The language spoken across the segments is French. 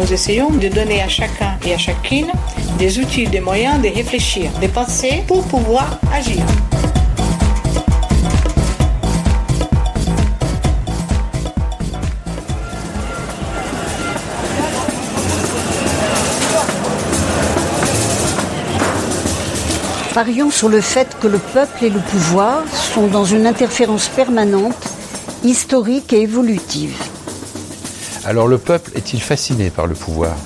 Nous essayons de donner à chacun et à chacune des outils, des moyens de réfléchir, de penser pour pouvoir agir. Parions sur le fait que le peuple et le pouvoir sont dans une interférence permanente, historique et évolutive. Alors le peuple est-il fasciné par le pouvoir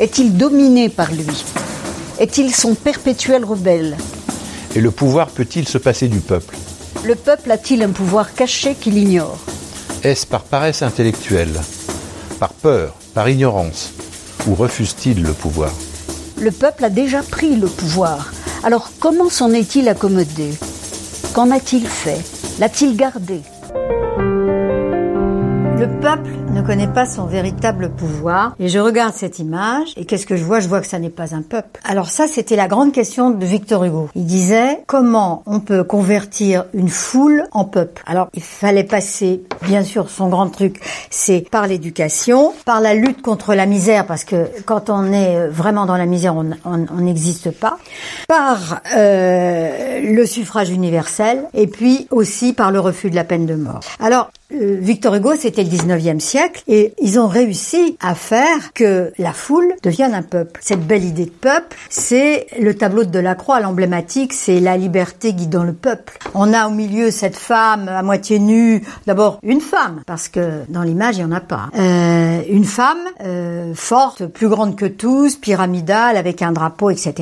Est-il dominé par lui Est-il son perpétuel rebelle Et le pouvoir peut-il se passer du peuple Le peuple a-t-il un pouvoir caché qu'il ignore Est-ce par paresse intellectuelle Par peur Par ignorance Ou refuse-t-il le pouvoir Le peuple a déjà pris le pouvoir. Alors comment s'en est-il accommodé Qu'en a-t-il fait L'a-t-il gardé le peuple ne connaît pas son véritable pouvoir. Et je regarde cette image, et qu'est-ce que je vois? Je vois que ça n'est pas un peuple. Alors ça, c'était la grande question de Victor Hugo. Il disait comment on peut convertir une foule en peuple? Alors il fallait passer, bien sûr, son grand truc, c'est par l'éducation, par la lutte contre la misère, parce que quand on est vraiment dans la misère, on n'existe pas, par euh, le suffrage universel, et puis aussi par le refus de la peine de mort. Alors euh, Victor Hugo, c'était le 19e siècle, et ils ont réussi à faire que la foule devienne un peuple. Cette belle idée de peuple, c'est le tableau de Delacroix, l'emblématique, c'est la liberté guidant le peuple. On a au milieu cette femme à moitié nue, d'abord une femme, parce que dans l'image, il n'y en a pas. Euh, une femme euh, forte, plus grande que tous, pyramidale, avec un drapeau, etc.,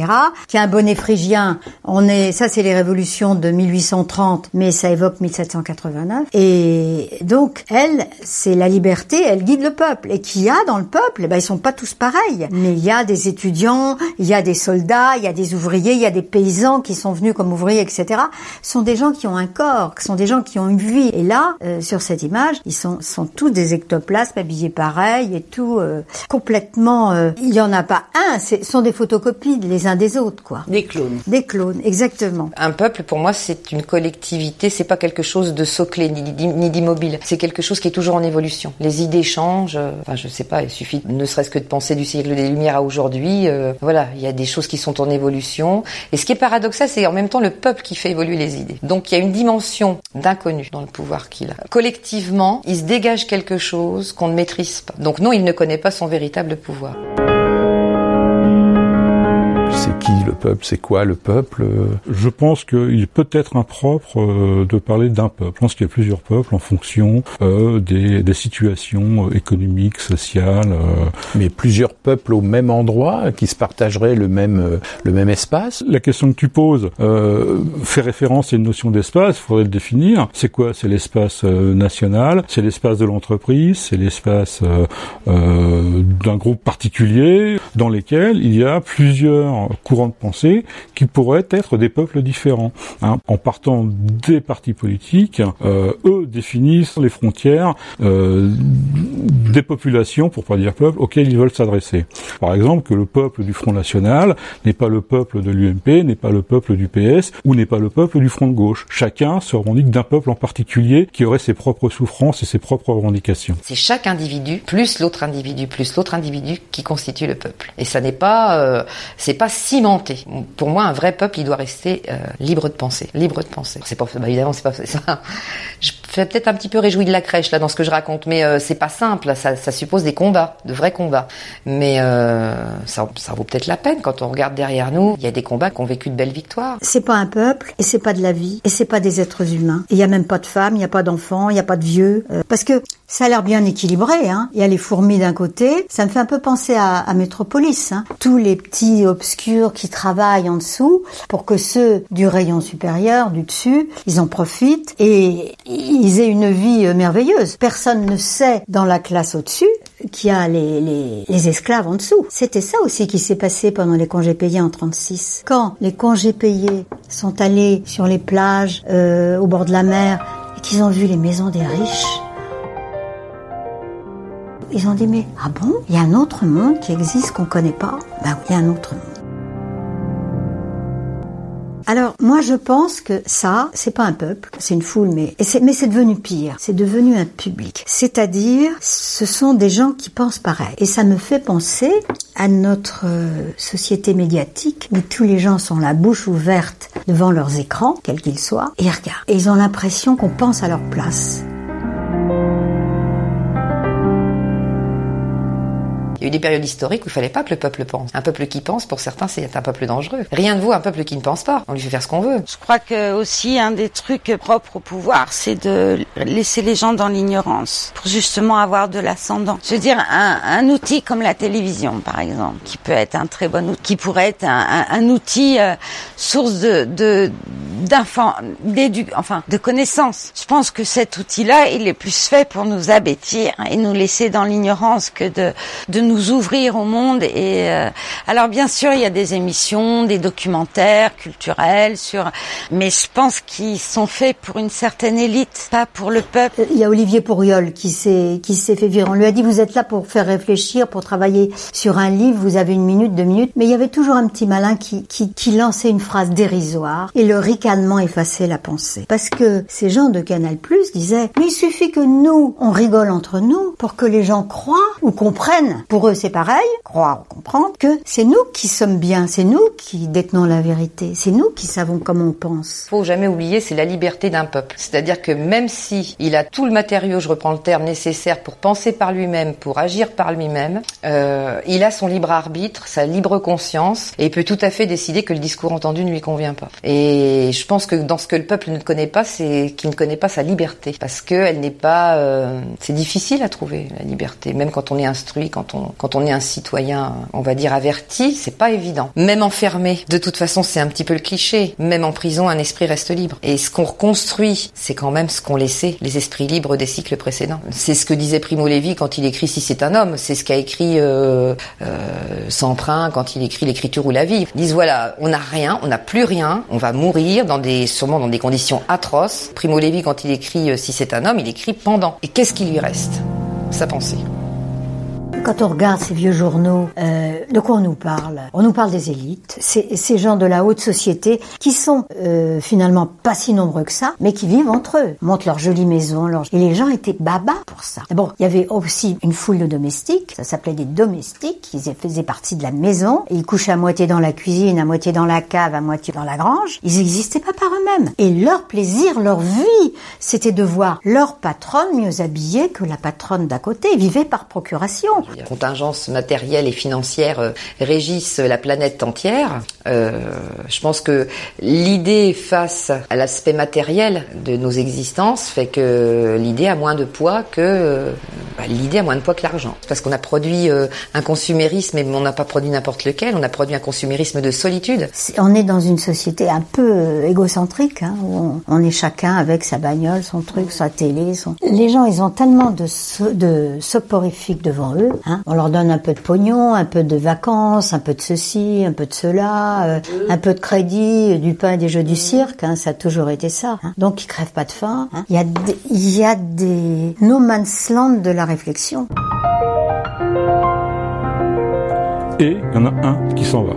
qui a un bonnet phrygien. On est, ça c'est les révolutions de 1830, mais ça évoque 1789. Et donc, elle, c'est la liberté, elle guide le peuple. Et qu'il y a dans le peuple, eh ben, ils sont pas tous pareils. Mais il y a des étudiants, il y a des soldats, il y a des ouvriers, il y a des paysans qui sont venus comme ouvriers, etc. Ce sont des gens qui ont un corps, ce sont des gens qui ont une vie. Et là, euh, sur cette image, ils sont, sont tous des ectoplasmes habillés pareil et tout, euh, complètement... Euh, il y en a pas un, ce sont des photocopies les uns des autres, quoi. Des clones. Des clones, exactement. Un peuple, pour moi, c'est une collectivité, c'est pas quelque chose de soclé ni d'immobile. C'est quelque chose qui est toujours en évolution. Les idées changent. euh, Enfin, je sais pas, il suffit ne serait-ce que de penser du siècle des Lumières à aujourd'hui. euh, voilà, il y a des choses qui sont en évolution. Et ce qui est paradoxal, c'est en même temps le peuple qui fait évoluer les idées. Donc il y a une dimension d'inconnu dans le pouvoir qu'il a. Collectivement, il se dégage quelque chose qu'on ne maîtrise pas. Donc non, il ne connaît pas son véritable pouvoir. Peuple C'est quoi le peuple Je pense qu'il peut être impropre euh, de parler d'un peuple. Je pense qu'il y a plusieurs peuples en fonction euh, des, des situations euh, économiques, sociales. euh. Mais plusieurs peuples au même endroit qui se partageraient le même, euh, le même espace? La question que tu poses euh, fait référence à une notion d'espace, il faudrait le définir. C'est quoi? C'est l'espace euh, national, c'est l'espace de l'entreprise, c'est l'espace euh, euh, d'un groupe particulier dans lesquels il y a plusieurs courants de pensée qui pourraient être des peuples différents. hein. En partant des partis politiques, euh, eux définissent les frontières euh, des populations, pour pas dire peuple, auxquelles ils veulent s'adresser. Par exemple, que le peuple du Front National n'est pas le peuple de l'UMP, n'est pas le peuple du PS ou n'est pas le peuple du Front de gauche. Chacun se revendique d'un peuple en particulier qui aurait ses propres souffrances et ses propres revendications. C'est chaque individu plus l'autre individu plus l'autre individu qui constitue le peuple. Et ça n'est pas, euh, c'est pas cimenté. Pour moi, un vrai peuple, il doit rester euh, libre de penser, libre de penser. C'est pas, bah, évidemment, c'est pas ça. Fais peut-être un petit peu réjoui de la crèche là dans ce que je raconte, mais euh, c'est pas simple. Ça, suppose des combats, de vrais combats. Mais euh, ça, vaut peut-être la peine quand on regarde derrière nous. Il y a des combats qui ont vécu de belles victoires. C'est pas un peuple et c'est pas de la vie et c'est pas des êtres humains. Il y a même pas de femmes, il y a pas d'enfants, il y a pas de vieux euh, parce que ça a l'air bien équilibré hein. Il y a les fourmis d'un côté, ça me fait un peu penser à, à Métropolis hein. Tous les petits obscurs qui travaillent en dessous pour que ceux du rayon supérieur, du dessus, ils en profitent et ils aient une vie euh, merveilleuse. Personne ne sait dans la classe au-dessus qui a les, les, esclaves en dessous. C'était ça aussi qui s'est passé pendant les congés payés en 36. Quand les congés payés sont allés sur les plages, euh, au bord de la mer, et qu'ils ont vu les maisons des riches, ils ont dit mais ah bon, il y a un autre monde qui existe qu'on connaît pas? Ben il y a un autre monde. Alors moi je pense que ça c'est pas un peuple, c'est une foule, mais c'est mais c'est devenu pire, c'est devenu un public. C'est-à-dire ce sont des gens qui pensent pareil. Et ça me fait penser à notre euh, société médiatique où tous les gens sont la bouche ouverte devant leurs écrans, quels qu'ils soient, et regardent. Et ils ont l'impression qu'on pense à leur place. Y a eu des périodes historiques où il fallait pas que le peuple pense. Un peuple qui pense, pour certains, c'est un peuple dangereux. Rien ne vaut un peuple qui ne pense pas. On lui fait faire ce qu'on veut. Je crois que aussi un des trucs propres au pouvoir, c'est de laisser les gens dans l'ignorance pour justement avoir de l'ascendant. Je veux dire, un, outil comme la télévision, par exemple, qui peut être un très bon outil, qui pourrait être un, outil euh, source de, de d'édu, enfin, de connaissances. Je pense que cet outil-là, il est plus fait pour nous abêtir et nous laisser dans l'ignorance que de, de nous ouvrir au monde. Et euh, alors bien sûr, il y a des émissions, des documentaires culturels sur, mais je pense qu'ils sont faits pour une certaine élite, pas pour le peuple. Il y a Olivier Pourriol qui s'est qui s'est fait virer. On lui a dit vous êtes là pour faire réfléchir, pour travailler sur un livre. Vous avez une minute, deux minutes. Mais il y avait toujours un petit malin qui qui, qui lançait une phrase dérisoire et le ricanement effaçait la pensée. Parce que ces gens de Canal Plus disaient mais il suffit que nous on rigole entre nous pour que les gens croient ou comprennent. Pour c'est pareil, croire ou comprendre, que c'est nous qui sommes bien, c'est nous qui détenons la vérité, c'est nous qui savons comment on pense. Faut jamais oublier, c'est la liberté d'un peuple. C'est-à-dire que même si il a tout le matériau, je reprends le terme, nécessaire pour penser par lui-même, pour agir par lui-même, euh, il a son libre arbitre, sa libre conscience, et il peut tout à fait décider que le discours entendu ne lui convient pas. Et je pense que dans ce que le peuple ne connaît pas, c'est qu'il ne connaît pas sa liberté, parce que elle n'est pas, euh, c'est difficile à trouver la liberté, même quand on est instruit, quand on quand on est un citoyen, on va dire averti, c'est pas évident. Même enfermé, de toute façon, c'est un petit peu le cliché. Même en prison, un esprit reste libre. Et ce qu'on reconstruit, c'est quand même ce qu'ont laissé les esprits libres des cycles précédents. C'est ce que disait Primo Levi quand il écrit Si c'est un homme. C'est ce qu'a écrit euh, euh, quand il écrit L'écriture ou la vie. Ils disent voilà, on n'a rien, on n'a plus rien, on va mourir dans des, sûrement dans des conditions atroces. Primo Levi quand il écrit euh, Si c'est un homme, il écrit pendant. Et qu'est-ce qui lui reste? Sa pensée. Quand on regarde ces vieux journaux, euh, de quoi on nous parle? On nous parle des élites, ces gens de la haute société qui sont euh, finalement pas si nombreux que ça, mais qui vivent entre eux, montent leur jolie maison, leur... et les gens étaient baba pour ça. Bon, il y avait aussi une foule de domestiques, ça s'appelait des domestiques, ils faisaient partie de la maison, ils couchaient à moitié dans la cuisine, à moitié dans la cave, à moitié dans la grange. Ils n'existaient pas par eux-mêmes. Et leur plaisir, leur vie, c'était de voir leur patronne mieux habillée que la patronne d'à côté. Ils vivaient par procuration les contingences matérielles et financières euh, régissent la planète entière. Euh, je pense que l'idée face à l'aspect matériel de nos existences fait que l'idée a moins de poids que bah, l'idée a moins de poids que l'argent. Parce qu'on a produit euh, un consumérisme, mais on n'a pas produit n'importe lequel. On a produit un consumérisme de solitude. On est dans une société un peu euh, égocentrique, hein, où on, est chacun avec sa bagnole, son truc, sa télé. Les gens, ils ont tellement de, de soporifiques devant eux Hein. On leur donne un peu de pognon, un peu de vacances, un peu de ceci, un peu de cela, euh, un peu de crédit, du pain, des jeux du cirque. Hein, ça a toujours été ça. Hein. Donc ils crèvent pas de faim. Hein. Il y a des, il y a des no man's land de la réflexion. Et il y en a un qui s'en va.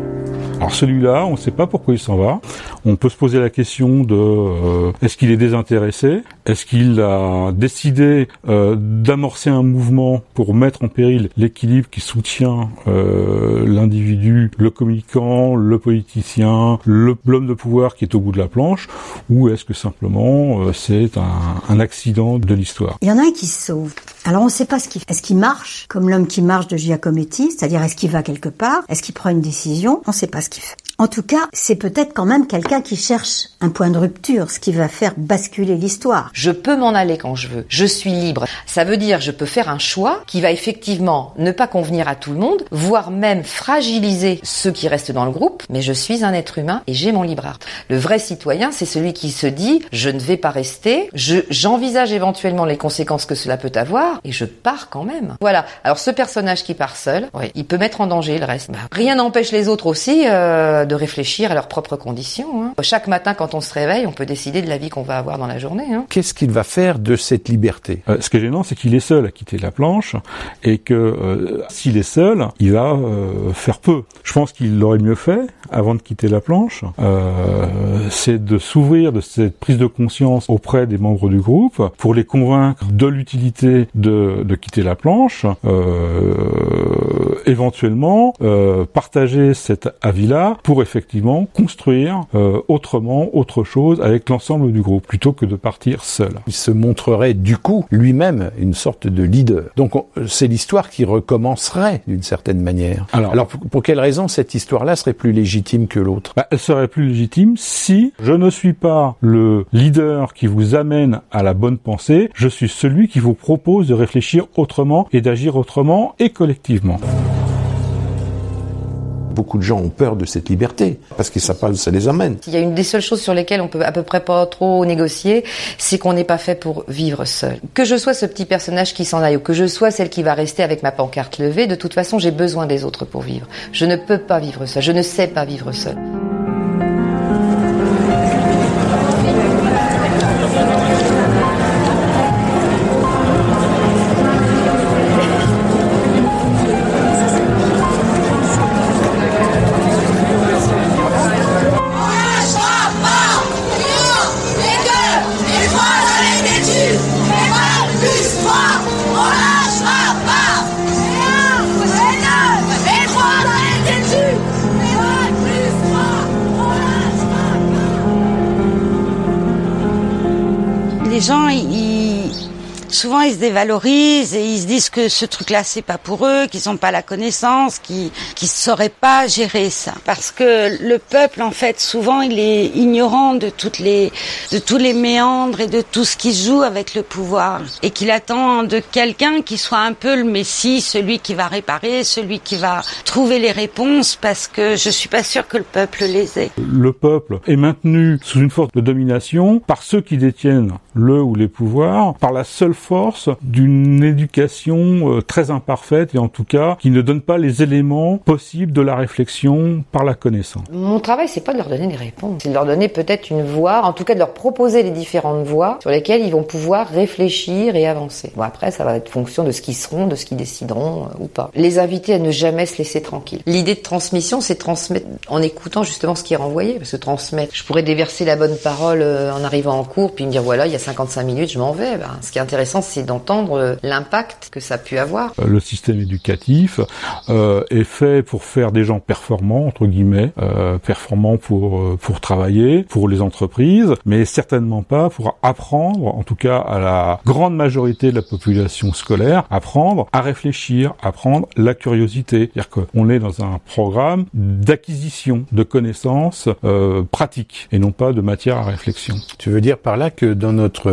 Alors celui-là, on ne sait pas pourquoi il s'en va. On peut se poser la question de euh, est-ce qu'il est désintéressé? Est-ce qu'il a décidé euh, d'amorcer un mouvement pour mettre en péril l'équilibre qui soutient euh, l'individu, le communicant, le politicien, l'homme de pouvoir qui est au bout de la planche? Ou est-ce que simplement euh, c'est un, un, accident de l'histoire? Il y en a un qui se sauve. Alors on ne sait pas ce qu'il fait. Est-ce qu'il marche comme l'homme qui marche de Giacometti, c'est-à-dire est-ce qu'il va quelque part? Est-ce qu'il prend une décision? On ne sait pas ce qu'il fait. En tout cas, c'est peut-être quand même quelqu'un qui cherche un point de rupture, ce qui va faire basculer l'histoire. Je peux m'en aller quand je veux. Je suis libre. Ça veut dire je peux faire un choix qui va effectivement ne pas convenir à tout le monde, voire même fragiliser ceux qui restent dans le groupe, mais je suis un être humain et j'ai mon libre art. Le vrai citoyen, c'est celui qui se dit je ne vais pas rester, je j'envisage éventuellement les conséquences que cela peut avoir et je pars quand même. Voilà. Alors ce personnage qui part seul, il peut mettre en danger le reste. Bah, rien n'empêche les autres aussi euh, de réfléchir à leurs propres conditions. Hein. Chaque matin, quand on se réveille, on peut décider de la vie qu'on va avoir dans la journée. Hein. Qu'est-ce qu'il va faire de cette liberté? Euh, Ce qui est gênant, c'est qu'il est seul à quitter la planche et que euh, s'il est seul, il va euh, faire peu. Je pense qu'il aurait mieux fait, avant de quitter la planche, euh, c'est de s'ouvrir de cette prise de conscience auprès des membres du groupe pour les convaincre de l'utilité de, de, quitter la planche, euh, éventuellement euh, partager cet avis-là pour effectivement construire euh, autrement autre chose avec l'ensemble du groupe plutôt que de partir seul. Il se montrerait du coup lui-même une sorte de leader. Donc c'est l'histoire qui recommencerait d'une certaine manière. Alors, Alors pour, pour, quelle raison cette histoire-là serait plus légitime que l'autre? Bah, Elle serait plus légitime si je ne suis pas le leader qui vous amène à la bonne pensée, je suis celui qui vous propose de réfléchir autrement et d'agir autrement et collectivement beaucoup de gens ont peur de cette liberté parce que ça, ça les amène. Il y a une des seules choses sur lesquelles on peut à peu près pas trop négocier, c'est qu'on n'est pas fait pour vivre seul. Que je sois ce petit personnage qui s'en aille ou que je sois celle qui va rester avec ma pancarte levée, de toute façon, j'ai besoin des autres pour vivre. Je ne peux pas vivre seul. Je ne sais pas vivre seul. Ils se dévalorisent et ils se disent que ce truc-là c'est pas pour eux, qu'ils n'ont pas la connaissance, qu'ils qu'ils sauraient pas gérer ça. Parce que le peuple en fait souvent il est ignorant de toutes les de tous les méandres et de tout ce qui joue avec le pouvoir et qu'il attend de quelqu'un qui soit un peu le messie, celui qui va réparer, celui qui va trouver les réponses parce que je suis pas sûr que le peuple les ait. Le peuple est maintenu sous une force de domination par ceux qui détiennent le ou les pouvoirs par la seule force d'une éducation euh, très imparfaite et en tout cas qui ne donne pas les éléments possibles de la réflexion par la connaissance. Mon travail, c'est pas de leur donner des réponses, c'est de leur donner peut-être une voie, en tout cas de leur proposer les différentes voies sur lesquelles ils vont pouvoir réfléchir et avancer. Bon après, ça va être fonction de ce qu'ils seront, de ce qu'ils décideront euh, ou pas. Les inviter à ne jamais se laisser tranquille. L'idée de transmission, c'est transmettre en écoutant justement ce qui est renvoyé, parce que transmettre, je pourrais déverser la bonne parole euh, en arrivant en cours, puis me dire voilà, il y a 55 minutes, je m'en vais. Ben, ce qui est intéressant c'est d'entendre euh, l'impact que ça a pu avoir. Euh, le système éducatif euh, est fait pour faire des gens performants entre guillemets, euh, performants pour euh, pour travailler, pour les entreprises, mais certainement pas pour apprendre, en tout cas à la grande majorité de la population scolaire, apprendre à réfléchir, apprendre la curiosité. C'est-à-dire qu'on est dans un programme d'acquisition de connaissances euh, pratiques et non pas de matière à réflexion. Tu veux dire par là que dans notre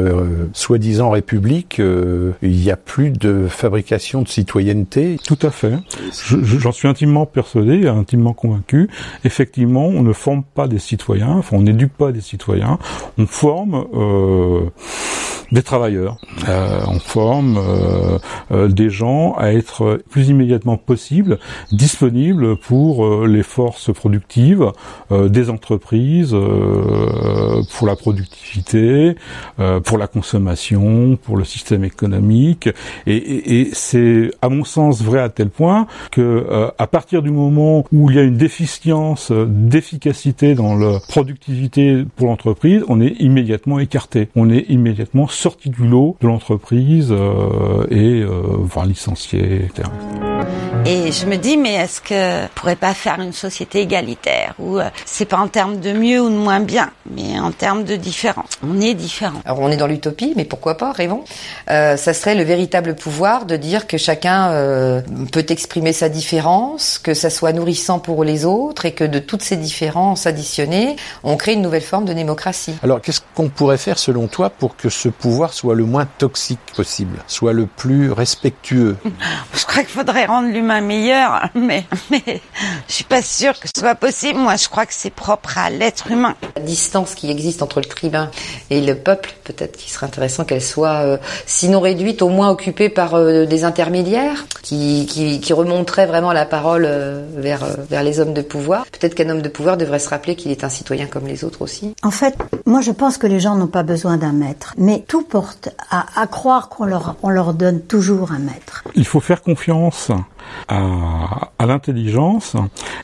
soi-disant république euh, il n'y a plus de fabrication de citoyenneté. Tout à fait. J'en suis intimement persuadé, intimement convaincu. Effectivement, on ne forme pas des citoyens, enfin, on n'éduque pas des citoyens, on forme euh, des travailleurs. Euh, on forme euh, euh, des gens à être plus immédiatement possible disponibles pour euh, les forces productives euh, des entreprises, pour la productivité, pour la consommation, pour le système économique. Et, et, et c'est, à mon sens, vrai à tel point que à partir du moment où il y a une déficience d'efficacité dans la productivité pour l'entreprise, on est immédiatement écarté. On est immédiatement sorti du lot de l'entreprise euh, et euh, enfin licencié, etc. Et je me dis, mais est-ce que on pourrait pas faire une société égalitaire où euh, c'est pas en termes de mieux ou de moins bien, mais en termes de différent. On est différent. Alors on est dans l'utopie, mais pourquoi pas, rêvons. Euh, ça serait le véritable pouvoir de dire que chacun euh, peut exprimer sa différence, que ça soit nourrissant pour les autres et que de toutes ces différences additionnées, on crée une nouvelle forme de démocratie. Alors qu'est-ce qu'on pourrait faire selon toi pour que ce pouvoir soit le moins toxique possible, soit le plus respectueux Je crois qu'il faudrait rendre l'humain meilleur, mais, mais je suis pas sûre que ce soit possible. Moi, je crois que c'est propre à l'être humain. La distance qui existe entre le tribun et le peuple, peut-être qu'il serait intéressant qu'elle soit, euh, sinon réduite, au moins occupée par euh, des intermédiaires qui, qui, qui, remonteraient vraiment la parole euh, vers, euh, vers les hommes de pouvoir. Peut-être qu'un homme de pouvoir devrait se rappeler qu'il est un citoyen comme les autres aussi. En fait, moi je pense que les gens n'ont pas besoin d'un maître, mais tout porte à, croire qu'on leur, on leur donne toujours un maître. Il faut faire confiance à l'intelligence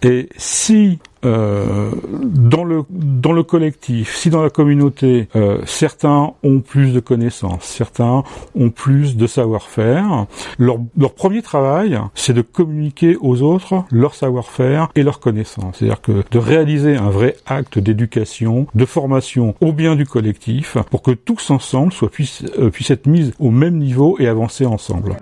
et si euh, dans le dans le collectif, si dans la communauté, euh, certains ont plus de connaissances, certains ont plus de savoir-faire, leur, leur premier travail, c'est de communiquer aux autres leur savoir-faire et leurs connaissances. C'est-à-dire que de réaliser un vrai acte d'éducation, de formation au bien du collectif, pour que tous ensemble soient puissent, euh, puissent être mis au même niveau et avancer ensemble.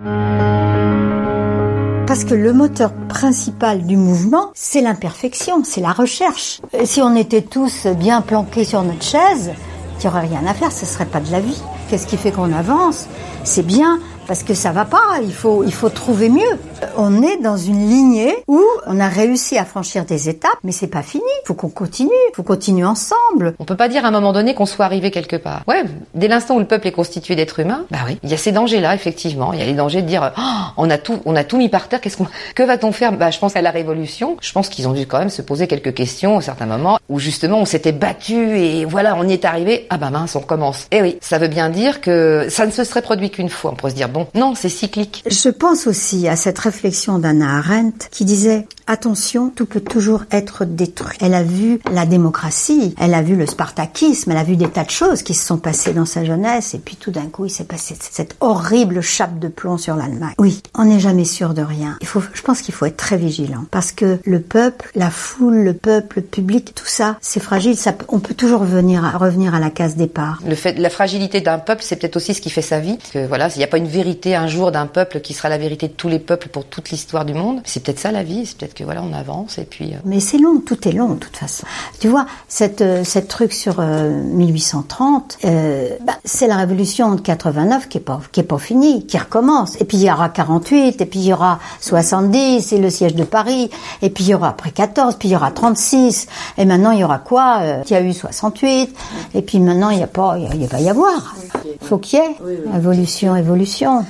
Parce que le moteur principal du mouvement, c'est l'imperfection, c'est la recherche. Si on était tous bien planqués sur notre chaise, il n'y aurait rien à faire, ce serait pas de la vie. Qu'est-ce qui fait qu'on avance? C'est bien parce que ça va pas, il faut, il faut trouver mieux. On est dans une lignée où on a réussi à franchir des étapes, mais c'est pas fini. Faut qu'on continue, faut continuer ensemble. On peut pas dire à un moment donné qu'on soit arrivé quelque part. Ouais, dès l'instant où le peuple est constitué d'êtres humains, bah oui, il y a ces dangers-là effectivement. Il y a les dangers de dire, oh, on a tout, on a tout mis par terre. Qu'est-ce qu'on, que va-t-on faire? Bah, je pense à la révolution. Je pense qu'ils ont dû quand même se poser quelques questions à certains moments où justement on s'était battu et voilà, on y est arrivé. Ah bah mince, on recommence. Eh oui, ça veut bien dire que ça ne se serait produit qu'une fois. On pourrait se dire bon, non, c'est cyclique. Je pense aussi à cette réflexion d'Anna Arendt qui disait Attention, tout peut toujours être détruit. Elle a vu la démocratie, elle a vu le spartakisme, elle a vu des tas de choses qui se sont passées dans sa jeunesse, et puis tout d'un coup, il s'est passé cette horrible chape de plomb sur l'Allemagne. Oui, on n'est jamais sûr de rien. Il faut, je pense qu'il faut être très vigilant, parce que le peuple, la foule, le peuple, le public, tout ça, c'est fragile. On peut toujours revenir à, revenir à la case départ. Le fait, la fragilité d'un peuple, c'est peut-être aussi ce qui fait sa vie. Que voilà, il n'y a pas une vérité un jour d'un peuple qui sera la vérité de tous les peuples pour toute l'histoire du monde. C'est peut-être ça la vie. C'est peut-être que voilà, on avance et puis. Euh... Mais c'est long, tout est long de toute façon. Tu vois, cette euh, cette truc sur euh, 1830, euh, bah, c'est la révolution de 89 qui est pas qui est pas finie, qui recommence. Et puis il y aura 48, et puis il y aura 70, et le siège de Paris, et puis il y aura après 14, puis il y aura 36, et maintenant il y aura quoi euh, Il y a eu 68, et puis maintenant il y a pas, il, va y avoir. Faut qu'il y ait oui, oui. évolution, évolution.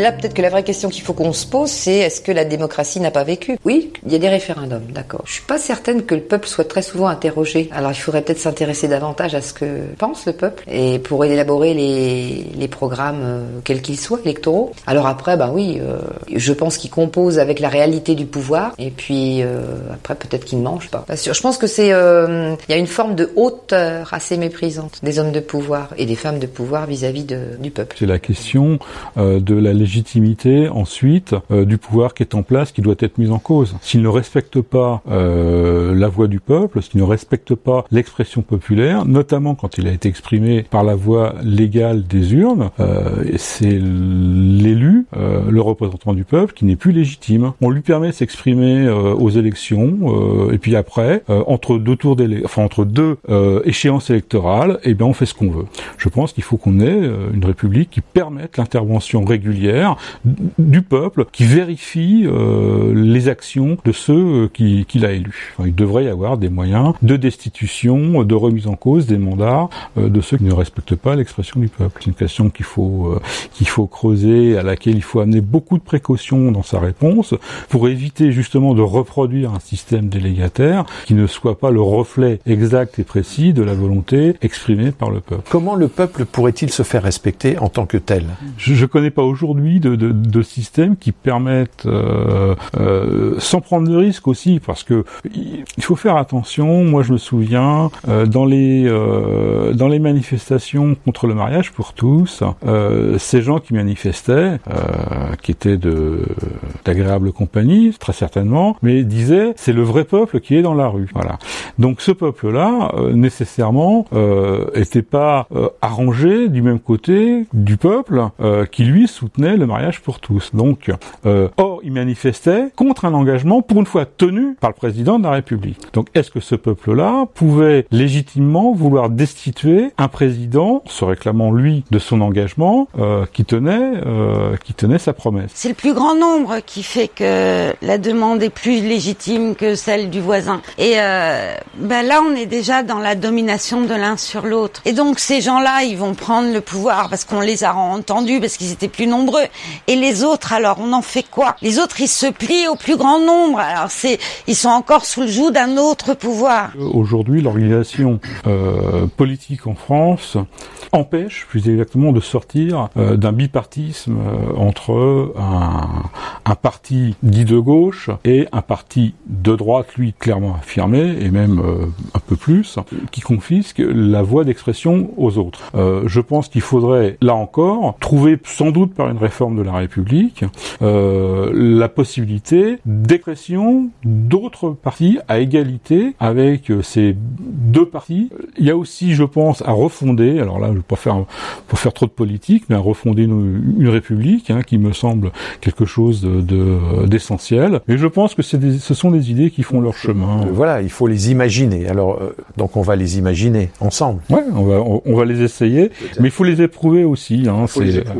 Là, peut-être que la vraie question qu'il faut qu'on se pose, c'est est-ce que la démocratie n'a pas vécu? Oui, il y a des référendums, d'accord. Je suis pas certaine que le peuple soit très souvent interrogé. Alors, il faudrait peut-être s'intéresser davantage à ce que pense le peuple et pour élaborer les, programmes, euh, quels qu'ils soient, électoraux. Alors après, ben oui, euh, je pense qu'ils composent avec la réalité du pouvoir et puis euh, après, peut-être qu'ils ne mangent pas. Pas sûr. Je pense que c'est, il y a une forme de hauteur assez méprisante des hommes de pouvoir et des femmes de pouvoir vis-à-vis -vis du peuple. C'est la question de la ensuite euh, du pouvoir qui est en place qui doit être mis en cause. S'il ne respecte pas euh, la voix du peuple, s'il ne respecte pas l'expression populaire, notamment quand il a été exprimé par la voix légale des urnes, euh, c'est l'élu, euh, le représentant du peuple, qui n'est plus légitime. On lui permet de s'exprimer aux élections et puis après, entre deux tours enfin entre deux échéances électorales, eh bien on fait ce qu'on veut. Je pense qu'il faut qu'on ait une république qui permette l'intervention régulière du peuple qui vérifie euh, les actions de ceux qu'il qui a élus. Enfin, il devrait y avoir des moyens de destitution, de remise en cause des mandats euh, de ceux qui ne respectent pas l'expression du peuple. C'est une question qu'il faut euh, qu'il faut creuser, à laquelle il faut amener beaucoup de précautions dans sa réponse pour éviter justement de reproduire un système délégataire qui ne soit pas le reflet exact et précis de la volonté exprimée par le peuple. Comment le peuple pourrait-il se faire respecter en tant que tel? Je ne connais pas aujourd'hui de, systèmes qui permettent, euh, euh, sans prendre de risques aussi, parce que il faut faire attention. Moi, je me souviens euh, dans les euh, dans les manifestations contre le mariage pour tous, euh, ces gens qui manifestaient, qui étaient de d'agréable compagnie, très certainement, mais disaient c'est le vrai peuple qui est dans la rue. Voilà. Donc ce peuple-là, nécessairement, était pas arrangé du même côté du peuple qui lui soutenait le mariage pour tous. Donc, or, il manifestait contre un engagement pour une fois tenu par le président de la République. Donc est-ce que ce peuple-là pouvait légitimement vouloir destituer un président, se réclamant lui de son engagement, euh, qui tenait, euh, qui tenait sa promesse? C'est le plus grand nombre qui fait que la demande est plus légitime que celle du voisin. Et euh, ben là, on est déjà dans la domination de l'un sur l'autre. Et donc ces gens-là, ils vont prendre le pouvoir parce qu'on les a entendus, parce qu'ils étaient plus Et les autres, alors, on en fait quoi? Les autres, ils se plient au plus grand nombre. Alors c'est, ils sont encore sous le joug d'un autre pouvoir. Aujourd'hui, l'organisation euh, politique en France empêche, plus exactement, de sortir euh, d'un bipartisme euh, entre un, parti dit de gauche et un parti de droite, lui clairement affirmé, et même un peu plus, qui confisque la voie d'expression aux autres. je pense qu'il faudrait, là encore, trouver sans doute par une réforme de la République la possibilité d'expression d'autres partis à égalité avec ces deux partis. Il y a aussi, je pense, à refonder, alors là, pas faire pour faire trop de politique, mais à refonder une, une république, hein, qui me semble quelque chose de d'essentiel. Et je pense que ce sont des idées qui font leur chemin. Euh, voilà, il faut les imaginer. Alors, euh, donc on va les imaginer ensemble. Ouais, on va on, va les essayer, mais il faut les éprouver aussi. Hein,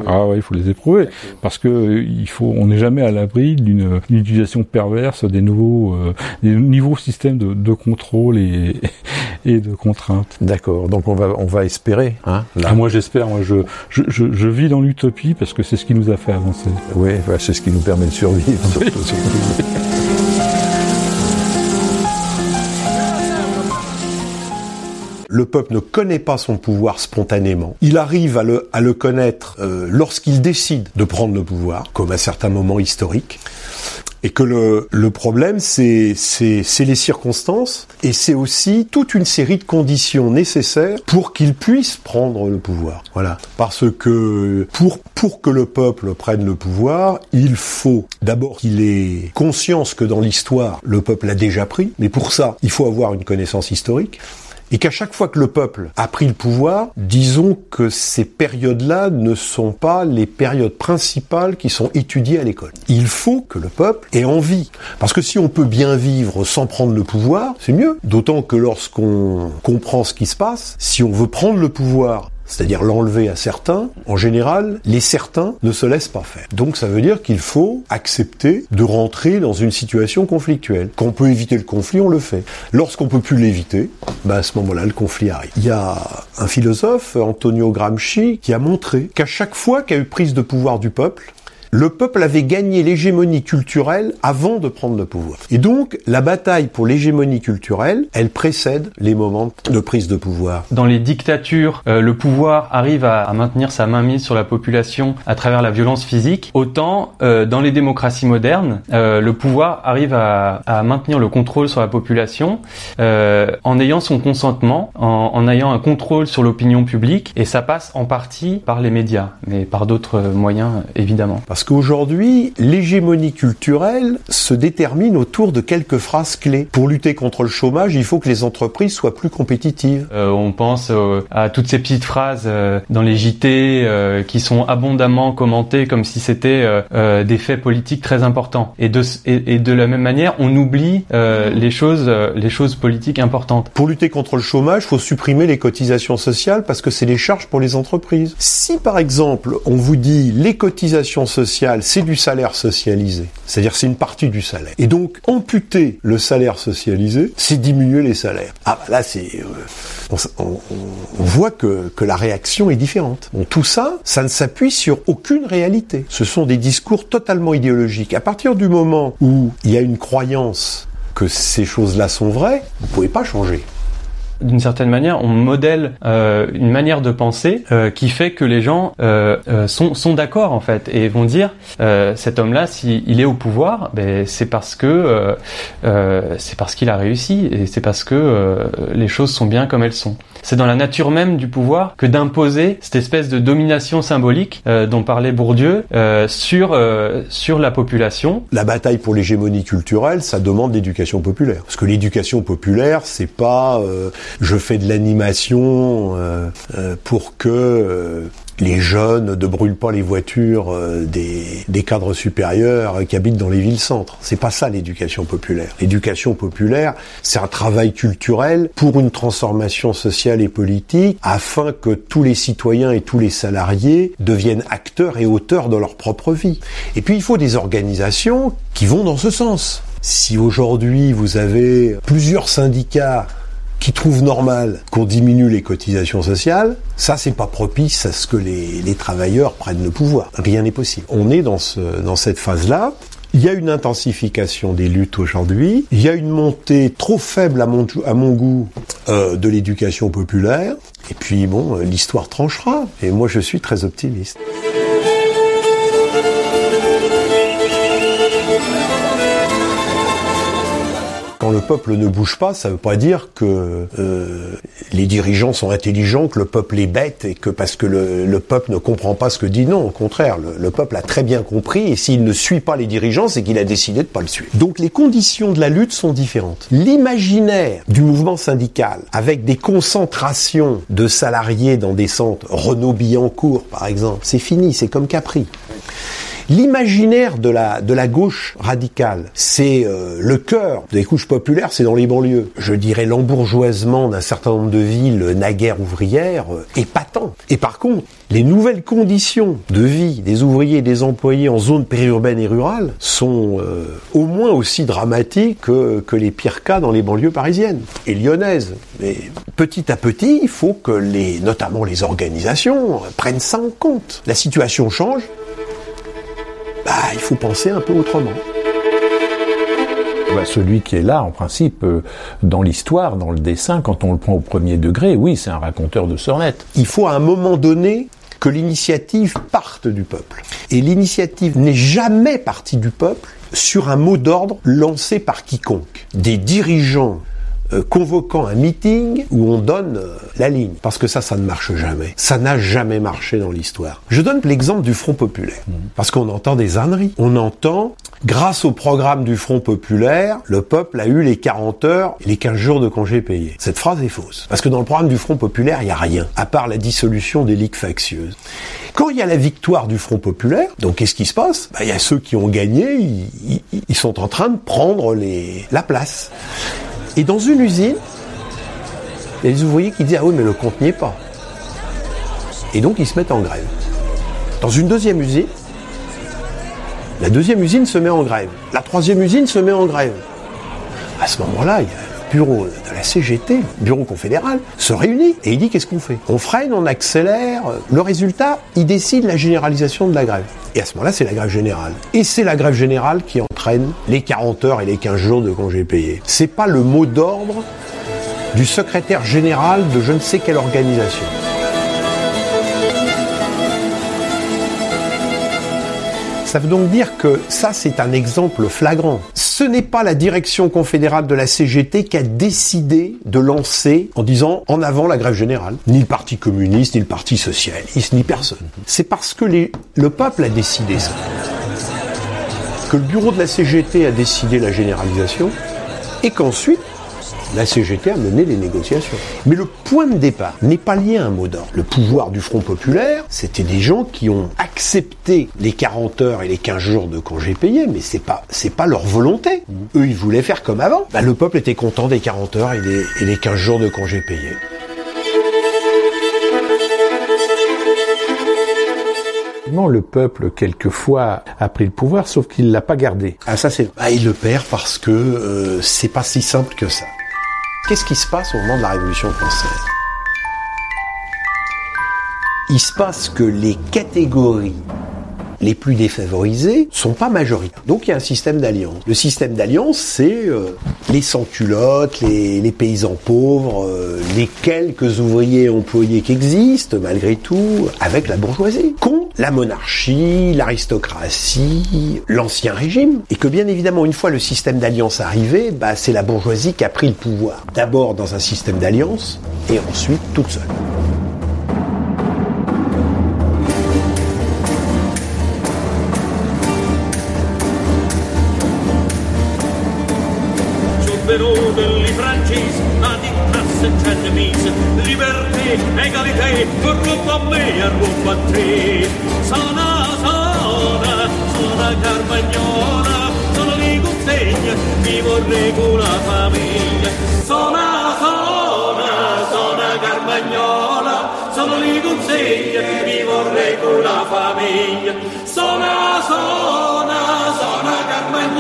ah ouais, il faut les éprouver parce que il faut, on n'est jamais à l'abri d'une utilisation perverse des nouveaux euh, des nouveaux systèmes de, de contrôle et et de contraintes. D'accord. Donc on va on va espérer. Hein, ah, moi j'espère. Moi je, je, je, je vis dans l'utopie parce que c'est ce qui nous a fait avancer. Oui, c'est ce qui nous permet de survivre. Surtout, surtout. le peuple ne connaît pas son pouvoir spontanément. Il arrive à le, à le connaître euh, lorsqu'il décide de prendre le pouvoir, comme à certains moments historiques et que le, le problème, c'est, les circonstances, et c'est aussi toute une série de conditions nécessaires pour qu'il puisse prendre le pouvoir. Voilà. Parce que pour, pour que le peuple prenne le pouvoir, il faut d'abord qu'il ait conscience que dans l'histoire, le peuple a déjà pris, mais pour ça, il faut avoir une connaissance historique et qu'à chaque fois que le peuple a pris le pouvoir, disons que ces périodes-là ne sont pas les périodes principales qui sont étudiées à l'école. Il faut que le peuple ait envie. Parce que si on peut bien vivre sans prendre le pouvoir, c'est mieux. D'autant que lorsqu'on comprend ce qui se passe, si on veut prendre le pouvoir c'est-à-dire l'enlever à certains, en général, les certains ne se laissent pas faire. Donc ça veut dire qu'il faut accepter de rentrer dans une situation conflictuelle. Quand on peut éviter le conflit, on le fait. Lorsqu'on peut plus l'éviter, bah à ce moment-là, le conflit arrive. Il y a un philosophe, Antonio Gramsci, qui a montré qu'à chaque fois qu'il eu prise de pouvoir du peuple, le peuple avait gagné l'hégémonie culturelle avant de prendre le pouvoir. Et donc, la bataille pour l'hégémonie culturelle, elle précède les moments de prise de pouvoir. Dans les dictatures, euh, le pouvoir arrive à, maintenir sa mainmise sur la population à travers la violence physique. Autant, euh, dans les démocraties modernes, euh, le pouvoir arrive à, à, maintenir le contrôle sur la population en ayant son consentement, en, en ayant un contrôle sur l'opinion publique, et ça passe en partie par les médias, mais par d'autres moyens, évidemment. Parce qu'aujourd'hui, l'hégémonie culturelle se détermine autour de quelques phrases clés. Pour lutter contre le chômage, il faut que les entreprises soient plus compétitives. Euh, on pense euh, à toutes ces petites phrases euh, dans les JT euh, qui sont abondamment commentées comme si c'était euh, des faits politiques très importants. Et de, et, et de la même manière, on oublie les choses, les choses politiques importantes. Pour lutter contre le chômage, il faut supprimer les cotisations sociales parce que c'est les charges pour les entreprises. Si par exemple, on vous dit les cotisations sociales c'est du salaire socialisé. C'est-à-dire c'est une partie du salaire. Et donc amputer le salaire socialisé, c'est diminuer les salaires. Ah bah là c'est euh, on, voit que, la réaction est différente. Tout ça, ça ne s'appuie sur aucune réalité. Ce sont des discours totalement idéologiques. À partir du moment où il y a une croyance que ces choses-là sont vraies, vous pouvez pas changer. D'une certaine manière, on modèle euh, une manière de penser euh, qui fait que les gens euh, sont, sont d'accord en fait et vont dire cet homme-là, s'il est au pouvoir, ben, c'est parce que c'est parce qu'il a réussi et c'est parce que les choses sont bien comme elles sont. C'est dans la nature même du pouvoir que d'imposer cette espèce de domination symbolique euh, dont parlait Bourdieu euh, sur euh, sur la population. La bataille pour l'hégémonie culturelle, ça demande l'éducation populaire. Parce que l'éducation populaire, c'est pas euh, je fais de l'animation euh, euh, pour que les jeunes ne brûlent pas les voitures euh, des, cadres supérieurs qui habitent dans les villes-centres. C'est pas ça l'éducation populaire. L'éducation populaire, c'est un travail culturel pour une transformation sociale et politique afin que tous les citoyens et tous les salariés deviennent acteurs et auteurs de leur propre vie. Et puis il faut des organisations qui vont dans ce sens. Si aujourd'hui vous avez plusieurs syndicats qui trouvent normal qu'on diminue les cotisations sociales, ça c'est pas propice à ce que les, les travailleurs prennent le pouvoir. Rien n'est possible. On est dans, ce, dans cette phase-là. Il y a une intensification des luttes aujourd'hui. Il y a une montée trop faible à mon, à mon goût euh, de l'éducation populaire. Et puis bon, euh, l'histoire tranchera. Et moi je suis très optimiste. Le peuple ne bouge pas, ça ne veut pas dire que euh, les dirigeants sont intelligents, que le peuple est bête et que parce que le, le peuple ne comprend pas ce que dit. Non, au contraire, le, le peuple a très bien compris et s'il ne suit pas les dirigeants, c'est qu'il a décidé de pas le suivre. Donc les conditions de la lutte sont différentes. L'imaginaire du mouvement syndical, avec des concentrations de salariés dans des centres, Renault-Billancourt par exemple, c'est fini, c'est comme Capri. L'imaginaire de la, de la gauche radicale, c'est euh, le cœur des couches populaires, c'est dans les banlieues. Je dirais l'embourgeoisement d'un certain nombre de villes naguère ouvrières euh, épatant. Et par contre, les nouvelles conditions de vie des ouvriers et des employés en zone périurbaine et rurale sont euh, au moins aussi dramatiques que, que les pires cas dans les banlieues parisiennes et lyonnaises. Mais petit à petit, il faut que les, notamment les organisations, prennent ça en compte. La situation change, bah, il faut penser un peu autrement. Bah, celui qui est là, en principe, euh, dans l'histoire, dans le dessin, quand on le prend au premier degré, oui, c'est un raconteur de sornettes. Il faut à un moment donné que l'initiative parte du peuple. Et l'initiative n'est jamais partie du peuple sur un mot d'ordre lancé par quiconque. Des dirigeants euh, convoquant un meeting où on donne euh, la ligne. Parce que ça, ça ne marche jamais. Ça n'a jamais marché dans l'histoire. Je donne l'exemple du Front Populaire. Parce qu'on entend des âneries. On entend, grâce au programme du Front Populaire, le peuple a eu les 40 heures et les 15 jours de congés payés. Cette phrase est fausse. Parce que dans le programme du Front Populaire, il n'y a rien. À part la dissolution des ligues factieuses. Quand il y a la victoire du Front Populaire, donc qu'est-ce qui se passe? Bah, Il y a ceux qui ont gagné, ils, ils- ils sont en train de prendre les, la place. Et dans une usine, il y a des ouvriers qui disent Ah oui, mais le compte n'y est pas. Et donc ils se mettent en grève. Dans une deuxième usine, la deuxième usine se met en grève. La troisième usine se met en grève. À ce moment-là, il y a bureau de la CGT, bureau confédéral, se réunit et il dit qu'est-ce qu'on fait? On freine, on accélère. Le résultat, il décide la généralisation de la grève. Et à ce moment-là, c'est la grève générale. Et c'est la grève générale qui entraîne les 40 heures et les 15 jours de congés payés. C'est pas le mot d'ordre du secrétaire général de je ne sais quelle organisation. Ça veut donc dire que ça, c'est un exemple flagrant. Ce n'est pas la direction confédérale de la CGT qui a décidé de lancer en disant en avant la grève générale. Ni le Parti communiste, ni le Parti socialiste, ni personne. C'est parce que le peuple a décidé ça. Que le bureau de la CGT a décidé la généralisation et qu'ensuite, la CGT a mené les négociations. Mais le point de départ n'est pas lié à un mot d'ordre. Le pouvoir du Front Populaire, c'était des gens qui ont accepté les 40 heures et les 15 jours de congés payés, mais c'est pas, c'est pas leur volonté. Eux, ils voulaient faire comme avant. Bah, le peuple était content des 40 heures et des, et des 15 jours de congés payés. Le peuple, quelquefois, a pris le pouvoir, sauf qu'il l'a pas gardé. Ah, ça c'est. Ah, il le perd parce que euh, c'est pas si simple que ça. Qu'est-ce qui se passe au moment de la Révolution française? Il se passe que les catégories les plus défavorisés sont pas majoritaires. Donc il y a un système d'alliance. Le système d'alliance, c'est euh, les sans-culottes, les, les, paysans pauvres, euh, les quelques ouvriers employés qui existent, malgré tout, avec la bourgeoisie, contre la monarchie, l'aristocratie, l'ancien régime. Et que bien évidemment, une fois le système d'alliance arrivé, bah, c'est la bourgeoisie qui a pris le pouvoir. D'abord dans un système d'alliance, et ensuite toute seule. libéraux de l'ébranchise, à dictasse ennemise, liberté, égalité, proclamée a combattre. Sana, sana, sana Carmagnona, sono di consegna, mi vorrei con la famiglia. Sana, sana, sana Carmagnola, sono di consegna, mi vorrei con la famiglia. Sana, sana, sana Carmagnola,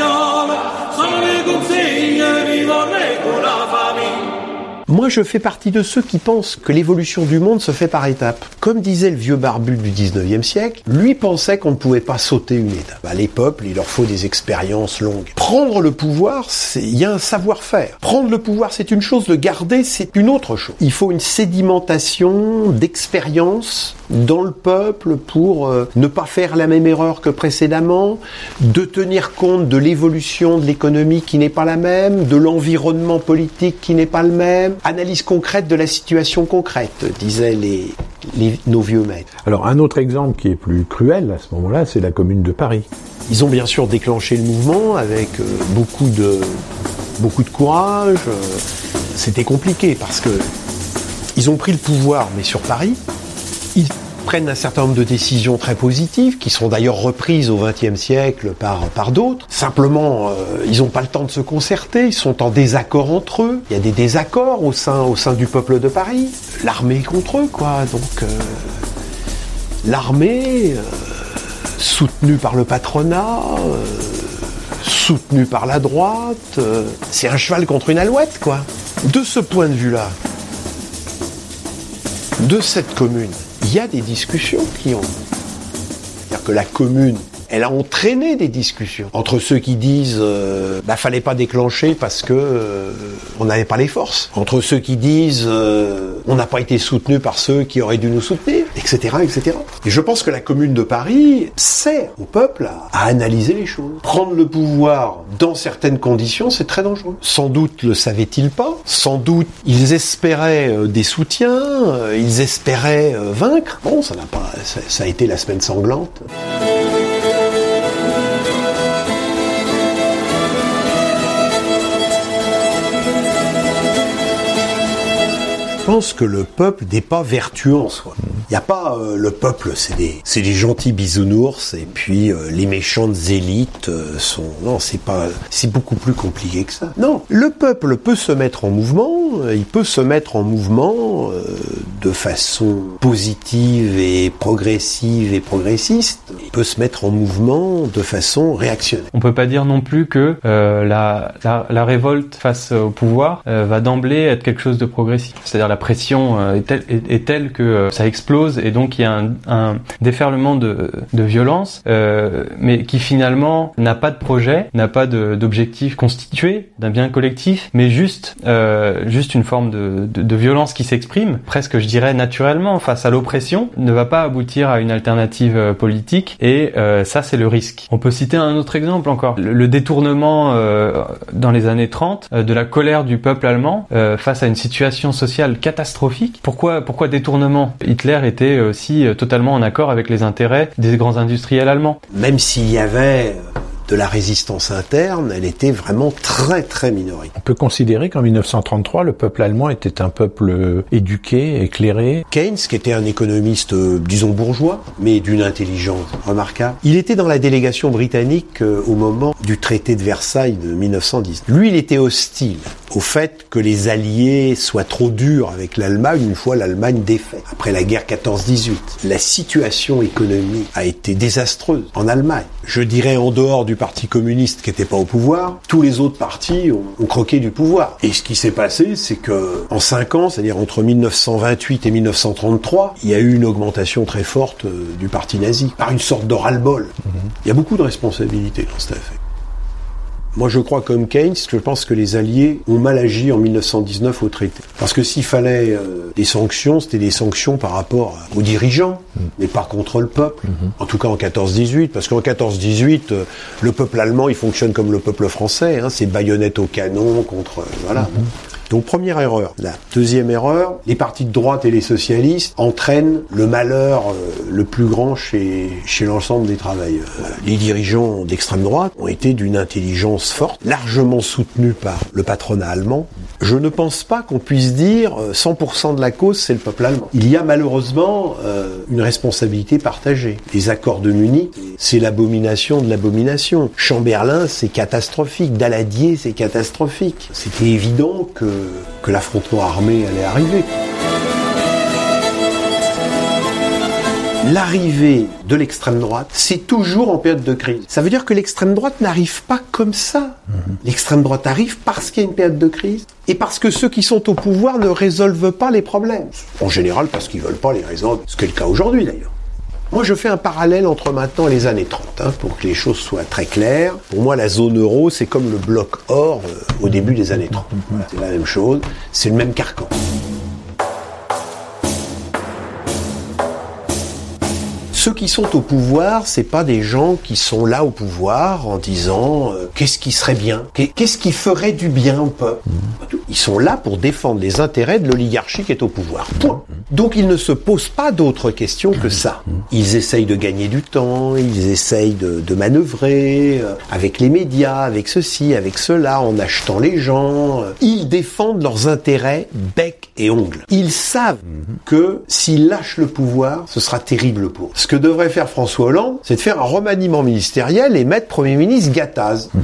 Moi, je fais partie de ceux qui pensent que l'évolution du monde se fait par étapes. Comme disait le vieux barbu du 19e siècle, lui pensait qu'on ne pouvait pas sauter une étape. À les peuples, il leur faut des expériences longues. Prendre le pouvoir, il y a un savoir-faire. Prendre le pouvoir, c'est une chose, le garder, c'est une autre chose. Il faut une sédimentation d'expérience dans le peuple pour euh, ne pas faire la même erreur que précédemment, de tenir compte de l'évolution de l'économie qui n'est pas la même, de l'environnement politique qui n'est pas le même, analyse concrète de la situation concrète, disaient les, les, nos vieux maîtres. Alors un autre exemple qui est plus cruel à ce moment-là, c'est la commune de Paris. Ils ont bien sûr déclenché le mouvement avec euh, beaucoup de beaucoup de courage. Euh, C'était compliqué parce que ils ont pris le pouvoir, mais sur Paris, ils prennent un certain nombre de décisions très positives, qui seront d'ailleurs reprises au XXe siècle par, par d'autres. Simplement, euh, ils n'ont pas le temps de se concerter, ils sont en désaccord entre eux. Il y a des désaccords au sein, au sein du peuple de Paris. L'armée est contre eux, quoi. Donc, euh, l'armée, euh, soutenue par le patronat, soutenue par la droite, c'est un cheval contre une alouette, quoi. De ce point de vue-là, de cette commune, il y a des discussions qui ont. C'est-à-dire que la commune, elle a entraîné des discussions entre ceux qui disent euh, bah fallait pas déclencher parce que euh, on n'avait pas les forces, entre ceux qui disent euh, on n'a pas été soutenu par ceux qui auraient dû nous soutenir, etc., etc. Et je pense que la commune de Paris sert au peuple à, analyser les choses. Prendre le pouvoir dans certaines conditions, c'est très dangereux. Sans doute le savaient-ils pas. Sans doute ils espéraient euh, des soutiens, euh, ils espéraient euh, vaincre. Bon, ça n'a pas, ça a été la semaine sanglante. Pense que le peuple n'est pas vertueux en soi. Il n'y a pas euh, le peuple, c'est des, gentils bisounours et puis euh, les méchantes élites euh, sont. Non, c'est pas, c'est beaucoup plus compliqué que ça. Non, le peuple peut se mettre en mouvement. Il peut se mettre en mouvement de façon positive et progressive et progressiste. Il peut se mettre en mouvement de façon réactionnaire. On peut pas dire non plus que la, la, révolte face au pouvoir va d'emblée être quelque chose de progressif. C'est-à-dire la pression euh, est, telle, est, est telle que euh, ça explose et donc il y a un, un déferlement de, de violence, euh, mais qui finalement n'a pas de projet, n'a pas d'objectif constitué d'un bien collectif, mais juste euh, juste une forme de, de, de violence qui s'exprime, presque je dirais naturellement face à l'oppression, ne va pas aboutir à une alternative euh, politique et euh, ça c'est le risque. On peut citer un autre exemple encore, le, le détournement dans les années 30 euh, de la colère du peuple allemand face à une situation sociale. Pourquoi pourquoi détournement Hitler était aussi euh, totalement en accord avec les intérêts des grands industriels allemands? Même s'il y avait euh, de la résistance interne, elle était vraiment très très minoritaire. On peut considérer qu'en 1933, le peuple allemand était un peuple euh, éduqué, éclairé. Keynes, qui était un économiste, euh, disons bourgeois, mais d'une intelligence remarquable, il était dans la délégation britannique euh, au moment du traité de Versailles de 1910. Lui, il était hostile au fait que les Alliés soient trop durs avec l'Allemagne une fois l'Allemagne défaite. Après la guerre 14-18, la situation économique a été désastreuse en Allemagne. Je dirais en dehors du Parti communiste qui n'était pas au pouvoir, tous les autres partis ont, ont croqué du pouvoir. Et ce qui s'est passé, c'est que en cinq ans, c'est-à-dire entre 1928 et 1933, il y a eu une augmentation très forte euh, du parti nazi, par une sorte de ras-le-bol. Il y a beaucoup de responsabilités dans cette affaire. Moi, je crois comme Keynes, je pense que les Alliés ont mal agi en 1919 au traité. Parce que s'il fallait euh, des sanctions, c'était des sanctions par rapport aux dirigeants, mais pas contre le peuple. En tout cas en 14-18, parce qu'en 14-18, euh, le peuple allemand, il fonctionne comme le peuple français. Hein, c'est baïonnette au canon contre... euh, voilà. Donc première erreur. La deuxième erreur, les partis de droite et les socialistes entraînent le malheur euh, le plus grand chez, chez l'ensemble des travailleurs. Euh, Les dirigeants d'extrême droite ont été d'une intelligence forte, largement soutenue par le patronat allemand. Je ne pense pas qu'on puisse dire euh, 100% de la cause c'est le peuple allemand. Il y a malheureusement euh, une responsabilité partagée. Les accords de Munich, c'est l'abomination de l'abomination. Chamberlain, c'est catastrophique. Daladier, c'est catastrophique. C'était évident que, que l'affrontement armé allait arriver. L'arrivée de l'extrême droite, c'est toujours en période de crise. Ça veut dire que l'extrême droite n'arrive pas comme ça. L'extrême droite arrive parce qu'il y a une période de crise et parce que ceux qui sont au pouvoir ne résolvent pas les problèmes. En général parce qu'ils veulent pas les résoudre, ce qui est le cas aujourd'hui d'ailleurs. Moi, je fais un parallèle entre maintenant et les années 30, hein, pour que les choses soient très claires. Pour moi, la zone euro, c'est comme le bloc or euh, au début des années 30. Voilà, c'est la même chose, c'est le même carcan. Ceux qui sont au pouvoir, c'est pas des gens qui sont là au pouvoir en disant euh, qu'est-ce qui serait bien, Qu'est- qu'est-ce qui ferait du bien au peuple? Tout. Ils sont là pour défendre les intérêts de l'oligarchie qui est au pouvoir. Point. Donc ils ne se posent pas d'autres questions que ça. Ils essayent de gagner du temps, ils essayent de, de manœuvrer euh, avec les médias, avec ceci, avec cela, en achetant les gens. euh. Ils défendent leurs intérêts bec et ongle. Ils savent que s'ils lâchent le pouvoir, ce sera terrible pour eux. Ce que devrait faire François Hollande, c'est de faire un remaniement ministériel et mettre Premier ministre Gattaz.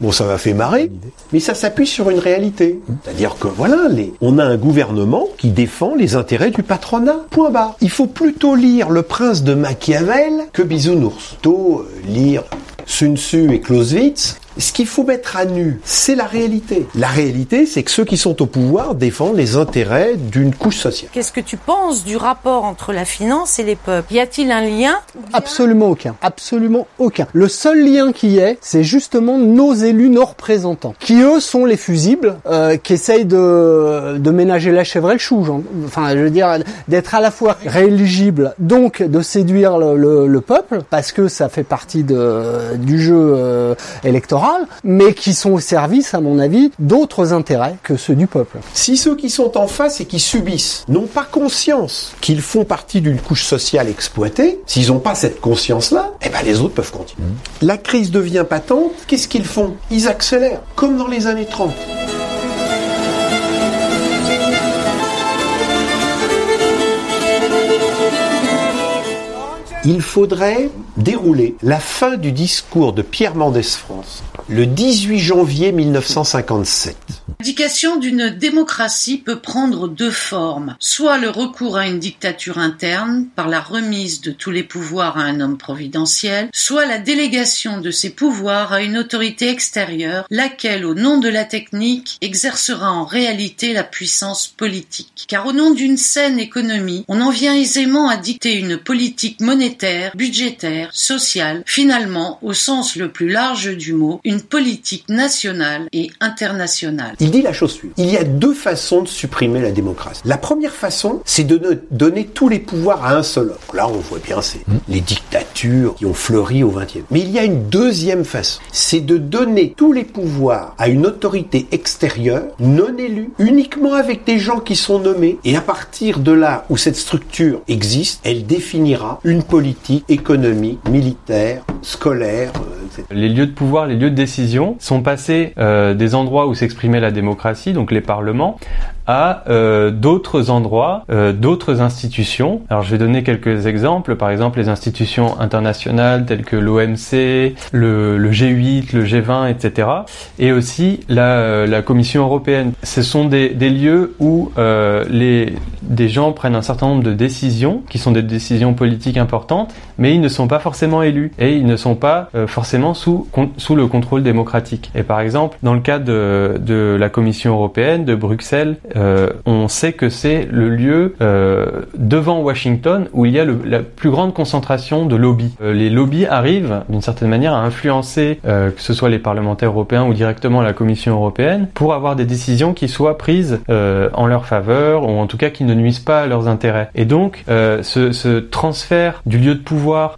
Bon, ça m'a fait marrer, mais ça s'appuie sur une réalité. C'est-à-dire que voilà, les... on a un gouvernement qui défend les intérêts du patronat. Point barre. Il faut plutôt lire Le Prince de Machiavel que Bisounours. Plutôt euh, lire Sun Tzu et Clausewitz. Ce qu'il faut mettre à nu, c'est la réalité. La réalité, c'est que ceux qui sont au pouvoir défendent les intérêts d'une couche sociale. Qu'est-ce que tu penses du rapport entre la finance et les peuples? Y a-t-il un lien? Absolument aucun. Absolument aucun. Le seul lien qui est, c'est justement nos élus, nos représentants, qui eux sont les fusibles, euh, qui essayent de, de ménager la chèvre et le chou. genre. Enfin, je veux dire, d'être à la fois rééligible, donc de séduire le, le- le peuple, parce que ça fait partie de, du jeu euh, électoral, mais qui sont au service, à mon avis, d'autres intérêts que ceux du peuple. Si ceux qui sont en face et qui subissent n'ont pas conscience qu'ils font partie d'une couche sociale exploitée, s'ils n'ont pas cette conscience-là, eh ben les autres peuvent continuer. La crise devient patente, qu'est-ce qu'ils font? Ils accélèrent, comme dans les années 30. Il faudrait dérouler la fin du discours de Pierre Mendès France le 18 janvier 1957. L'indication d'une démocratie peut prendre deux formes, soit le recours à une dictature interne par la remise de tous les pouvoirs à un homme providentiel, soit la délégation de ces pouvoirs à une autorité extérieure, laquelle, au nom de la technique, exercera en réalité la puissance politique. Car au nom d'une saine économie, on en vient aisément à dicter une politique monétaire, budgétaire, sociale, finalement, au sens le plus large du mot, une politique nationale et internationale. Il dit la chose suivante. Il y a deux façons de supprimer la démocratie. La première façon, c'est de ne- donner tous les pouvoirs à un seul homme. Là, on voit bien, c'est les dictatures qui ont fleuri au XXe. Mais il y a une deuxième façon. C'est de donner tous les pouvoirs à une autorité extérieure, non élue, uniquement avec des gens qui sont nommés. Et à partir de là où cette structure existe, elle définira une politique économique, militaire, scolaire, euh, Les lieux de pouvoir, les lieux de décision sont passés euh, des endroits où s'exprimait la démocratie, donc les parlements, à euh, d'autres endroits, euh, d'autres institutions. Alors je vais donner quelques exemples, par exemple les institutions internationales telles que l'OMC, le, le, G8, le G20, etc. Et aussi la, Commission européenne. Ce sont des, lieux où euh, les, des gens prennent un certain nombre de décisions, qui sont des décisions politiques importantes, mais ils ne sont pas forcément élus et ils ne sont pas forcément sous, sous le contrôle démocratique. Et par exemple, dans le cas de, de la Commission européenne, de Bruxelles, euh, on sait que c'est le lieu euh, devant Washington où il y a la plus grande concentration de lobbies. Euh, les lobbies arrivent d'une certaine manière à influencer que ce soit les parlementaires européens ou directement la Commission européenne pour avoir des décisions qui soient prises en leur faveur ou en tout cas qui ne nuisent pas à leurs intérêts. Et donc ce, transfert du lieu de pouvoir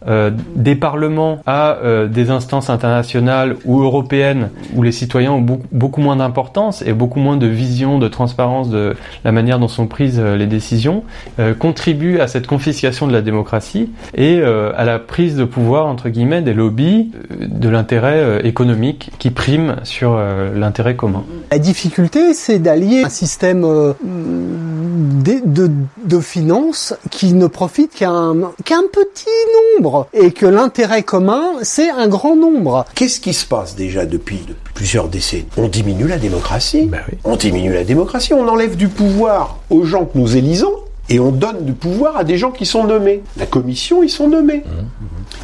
des parlements à des instances internationales ou européennes où les citoyens ont beaucoup moins d'importance et beaucoup moins de vision, de transparence de la manière dont sont prises euh, les décisions, euh, contribue à cette confiscation de la démocratie et euh, à la prise de pouvoir, entre guillemets, des lobbies euh, de l'intérêt économique qui prime sur euh, l'intérêt commun. La difficulté, c'est d'allier un système de, de, de finances qui ne profite qu'à un, petit nombre et que l'intérêt commun, c'est un grand nombre. Qu'est-ce qui se passe déjà depuis, depuis plusieurs décennies? On diminue la démocratie. Ben oui. On diminue la démocratie. On enlève du pouvoir aux gens que nous élisons et on donne du pouvoir à des gens qui sont nommés. La commission, ils sont nommés.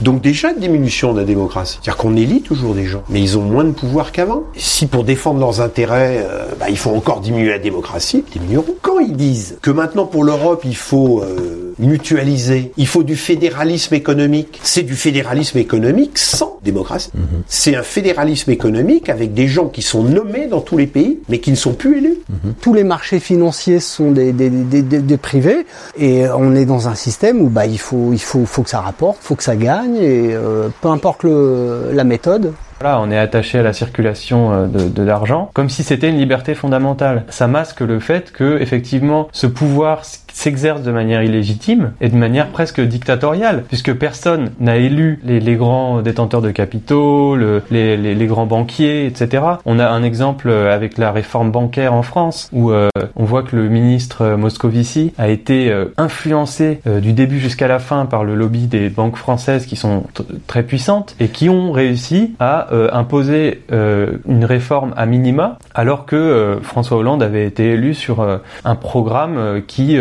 Donc déjà, diminution de la démocratie. C'est-à-dire qu'on élit toujours des gens, mais ils ont moins de pouvoir qu'avant. Si pour défendre leurs intérêts, euh, bah, il faut encore diminuer la démocratie, ils diminueront. Quand ils disent que maintenant pour l'Europe, il faut euh, mutualiser, il faut du fédéralisme économique, c'est du fédéralisme économique sans démocratie. C'est un fédéralisme économique avec des gens qui sont nommés dans tous les pays, mais qui ne sont plus élus. Tous les marchés financiers sont des, des, des, des, des privés et on est dans un système où bah, il, faut, il faut, faut que ça rapporte, faut que ça gagne et euh, peu importe le, la méthode. Voilà, on est attaché à la circulation euh, de, de l'argent, comme si c'était une liberté fondamentale. Ça masque le fait que, effectivement, ce pouvoir s'exerce de manière illégitime et de manière presque dictatoriale, puisque personne n'a élu les, les, grands détenteurs de capitaux, le, les, les, les, grands banquiers, etc. On a un exemple avec la réforme bancaire en France, où euh, on voit que le ministre Moscovici a été euh, influencé euh, du début jusqu'à la fin par le lobby des banques françaises qui sont très puissantes et qui ont réussi à euh, imposer une réforme à minima, alors que François Hollande avait été élu sur un programme qui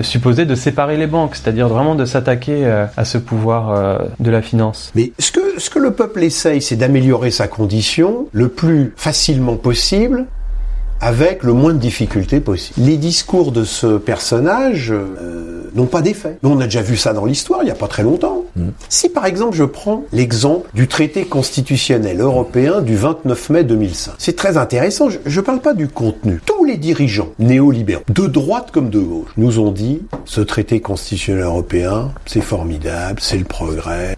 supposait de séparer les banques, c'est-à-dire vraiment de s'attaquer à ce pouvoir de la finance. Mais ce que, ce que le peuple essaye, c'est d'améliorer sa condition le plus facilement possible avec le moins de difficultés possible. Les discours de ce personnage euh, n'ont pas d'effet. Nous, on a déjà vu ça dans l'histoire, il n'y a pas très longtemps. Mm. Si par exemple je prends l'exemple du traité constitutionnel européen du 29 mai 2005, c'est très intéressant, je ne parle pas du contenu. Tous les dirigeants néolibéraux, de droite comme de gauche, nous ont dit, ce traité constitutionnel européen, c'est formidable, c'est le progrès.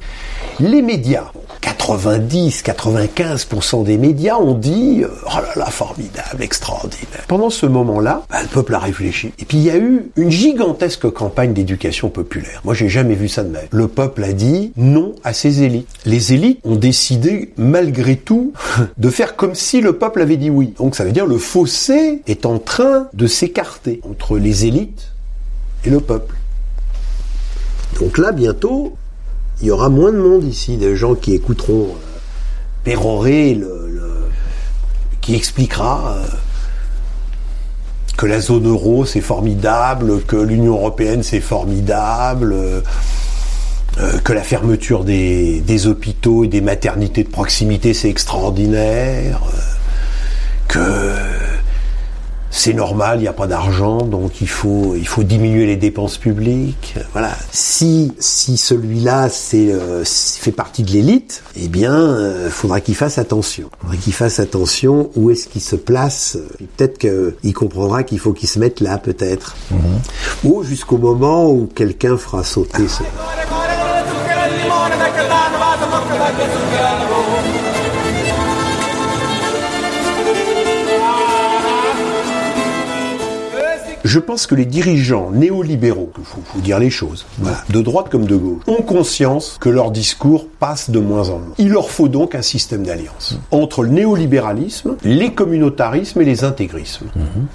Les médias, 90-95% des médias ont dit oh là là formidable, extraordinaire. Pendant ce moment-là, bah, le peuple a réfléchi. Et puis il y a eu une gigantesque campagne d'éducation populaire. Moi j'ai jamais vu ça de même. Le peuple a dit non à ces élites. Les élites ont décidé malgré tout de faire comme si le peuple avait dit oui. Donc ça veut dire le fossé est en train de s'écarter entre les élites et le peuple. Donc là bientôt il y aura moins de monde ici, de gens qui écouteront euh, le, qui expliquera euh, que la zone euro c'est formidable, que l'Union européenne c'est formidable, euh, que la fermeture des, des, hôpitaux et des maternités de proximité c'est extraordinaire, que c'est normal, il n'y a pas d'argent, donc il faut, il faut diminuer les dépenses publiques. Voilà. Si, si celui-là c'est, euh, fait partie de l'élite, eh bien, euh, faudra qu'il fasse attention. Faudra qu'il fasse attention où est-ce qu'il se place. Peut-être qu'il comprendra qu'il faut qu'il se mette là, peut-être. Mm -hmm. Ou jusqu'au moment où quelqu'un fera sauter ce... Je pense que les dirigeants néolibéraux, il faut, faut dire les choses, voilà, de droite comme de gauche, ont conscience que leur discours passe de moins en moins. Il leur faut donc un système d'alliance entre le néolibéralisme, les communautarismes et les intégrismes.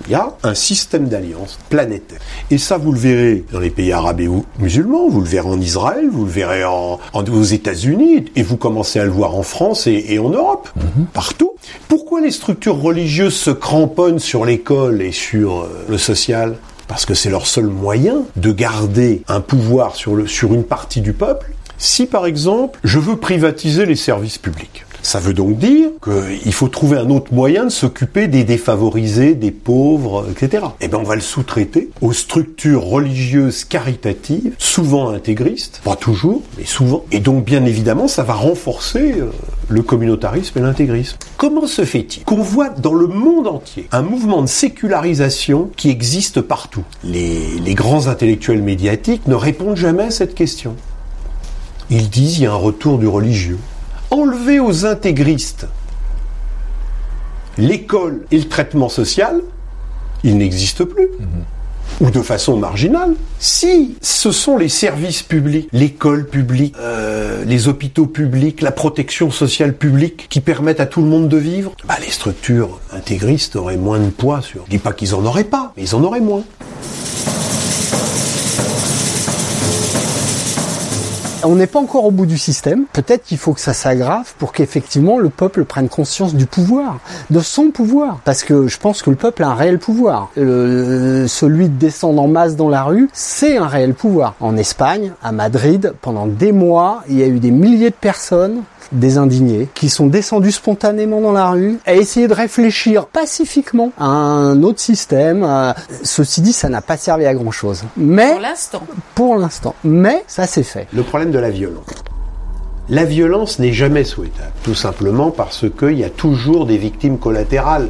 Il y a un système d'alliance planétaire. Et ça, vous le verrez dans les pays arabes et ou- musulmans, vous le verrez en Israël, vous le verrez en, en- aux États-Unis, et vous commencez à le voir en France et, et en Europe, partout. Pourquoi les structures religieuses se cramponnent sur l'école et sur euh, le social? Parce que c'est leur seul moyen de garder un pouvoir sur, une partie du peuple. Si par exemple, je veux privatiser les services publics, ça veut donc dire qu'il faut trouver un autre moyen de s'occuper des défavorisés, des pauvres, etc. Eh bien, on va le sous-traiter aux structures religieuses caritatives, souvent intégristes, pas toujours, mais souvent. Et donc, bien évidemment, ça va renforcer euh, le communautarisme et l'intégrisme. Comment se fait-il qu'on voit dans le monde entier un mouvement de sécularisation qui existe partout? Les, les grands intellectuels médiatiques ne répondent jamais à cette question. Ils disent il y a un retour du religieux. Enlever aux intégristes l'école et le traitement social, il n'existe plus. Ou de façon marginale. Si ce sont les services publics, l'école publique, euh, les hôpitaux publics, la protection sociale publique qui permettent à tout le monde de vivre, bah, les structures intégristes auraient moins de poids sur. Je dis pas qu'ils en auraient pas, mais ils en auraient moins. On n'est pas encore au bout du système. Peut-être qu'il faut que ça s'aggrave pour qu'effectivement le peuple prenne conscience du pouvoir, de son pouvoir. Parce que je pense que le peuple a un réel pouvoir. Euh, celui de descendre en masse dans la rue, c'est un réel pouvoir. En Espagne, à Madrid, pendant des mois, il y a eu des milliers de personnes des indignés qui sont descendus spontanément dans la rue à essayer de réfléchir pacifiquement à un autre système. Euh, Ceci dit, ça n'a pas servi à grand chose. Mais Pour l'instant. pour l'instant, mais ça s'est fait. Le problème de la violence. La violence n'est jamais souhaitable, tout simplement parce qu'il y a toujours des victimes collatérales.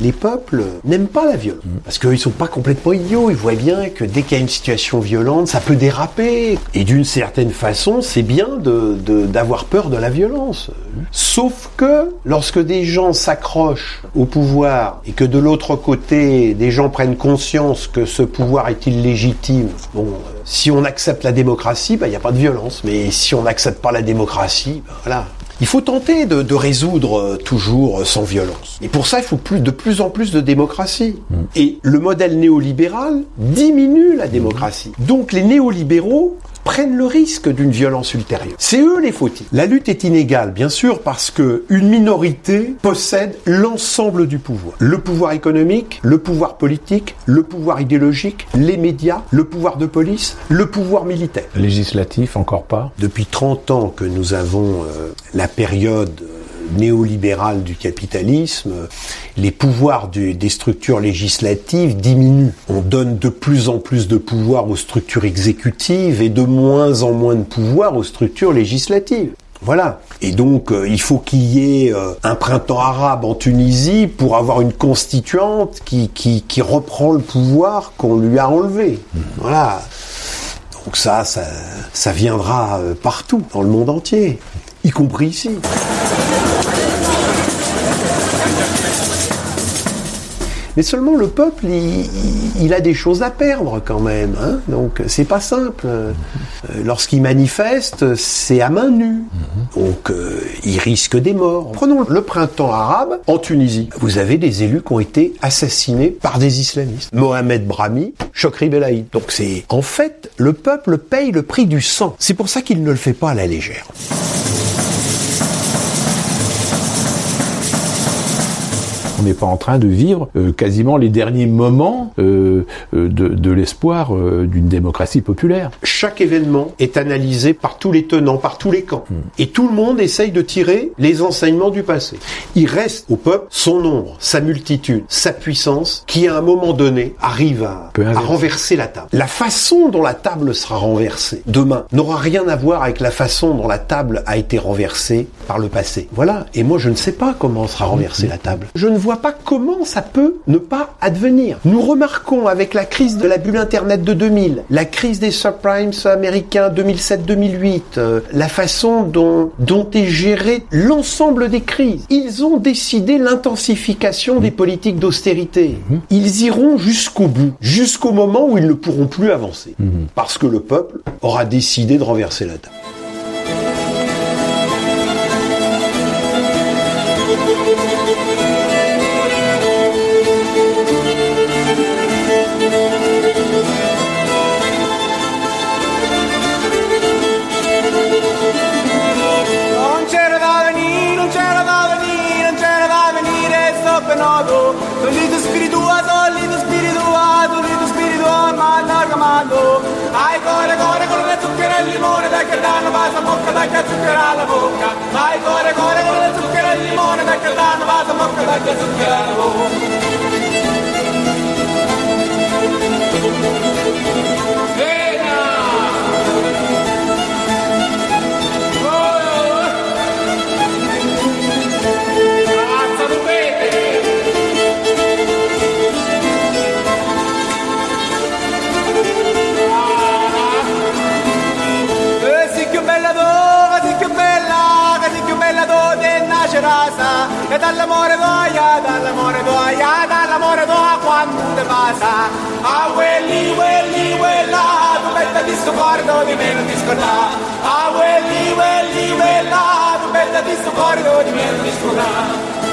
Les peuples n'aiment pas la violence, parce qu'ils sont pas complètement idiots, ils voient bien que dès qu'il y a une situation violente, ça peut déraper. Et d'une certaine façon, c'est bien de- de- d'avoir peur de la violence. Sauf que lorsque des gens s'accrochent au pouvoir et que de l'autre côté, des gens prennent conscience que ce pouvoir est illégitime, bon, euh, si on accepte la démocratie, bah, il n'y a pas de violence. Mais si on n'accepte pas la démocratie, bah, voilà. Il faut tenter de, de résoudre euh, toujours euh, sans violence. Et pour ça, il faut plus, de plus en plus de démocratie. Et le modèle néolibéral diminue la démocratie. Donc les néolibéraux prennent le risque d'une violence ultérieure. C'est eux les fautifs. La lutte est inégale, bien sûr, parce que une minorité possède l'ensemble du pouvoir. Le pouvoir économique, le pouvoir politique, le pouvoir idéologique, les médias, le pouvoir de police, le pouvoir militaire. Législatif, encore pas. Depuis 30 ans que nous avons euh, la période néolibérale du capitalisme, les pouvoirs des structures législatives diminuent. On donne de plus en plus de pouvoir aux structures exécutives et de moins en moins de pouvoir aux structures législatives. Voilà. Et donc, euh, il faut qu'il y ait euh, un printemps arabe en Tunisie pour avoir une constituante qui, qui, qui reprend le pouvoir qu'on lui a enlevé. Voilà. Donc ça, ça, ça viendra euh, partout, dans le monde entier, y compris ici. Mais seulement le peuple, il, a des choses à perdre quand même. Hein Donc c'est pas simple. Euh, Lorsqu'il manifeste, c'est à main nue. Donc euh, il risque des morts. Prenons le printemps arabe en Tunisie. Vous avez des élus qui ont été assassinés par des islamistes. Mohamed Brahmi, Chokri Belaïd. Donc c'est en fait le peuple paye le prix du sang. C'est pour ça qu'il ne le fait pas à la légère. On n'est pas en train de vivre euh, quasiment les derniers moments euh, euh, de, de l'espoir d'une démocratie populaire. Chaque événement est analysé par tous les tenants, par tous les camps. Et tout le monde essaye de tirer les enseignements du passé. Il reste au peuple son nombre, sa multitude, sa puissance, qui à un moment donné arrive à, renverser la table. La façon dont la table sera renversée demain n'aura rien à voir avec la façon dont la table a été renversée par le passé. Voilà. Et moi, je ne sais pas comment sera renversée la table. Je ne vois pas comment ça peut ne pas advenir. Nous remarquons avec la crise de la bulle Internet de 2000, la crise des subprimes américains 2007-2008, euh, la façon dont, dont est géré l'ensemble des crises. Ils ont décidé l'intensification des politiques d'austérité. Ils iront jusqu'au bout, jusqu'au moment où ils ne pourront plus avancer. Parce que le peuple aura décidé de renverser la table. Bocca, dai che zucchero alla bocca. Ai cuore, cuore, con le zucchero e il limone, dai che danno basta bocca, dai che zucchero alla bocca. e dall'amore d'oia, dall'amore d'oia, dall'amore d'oia quando te passa. A quelli, quelli, quella, tu bella di scordo di meno ti scorda. A quelli, quelli, quella, tu bella di scordo di meno ti scorda.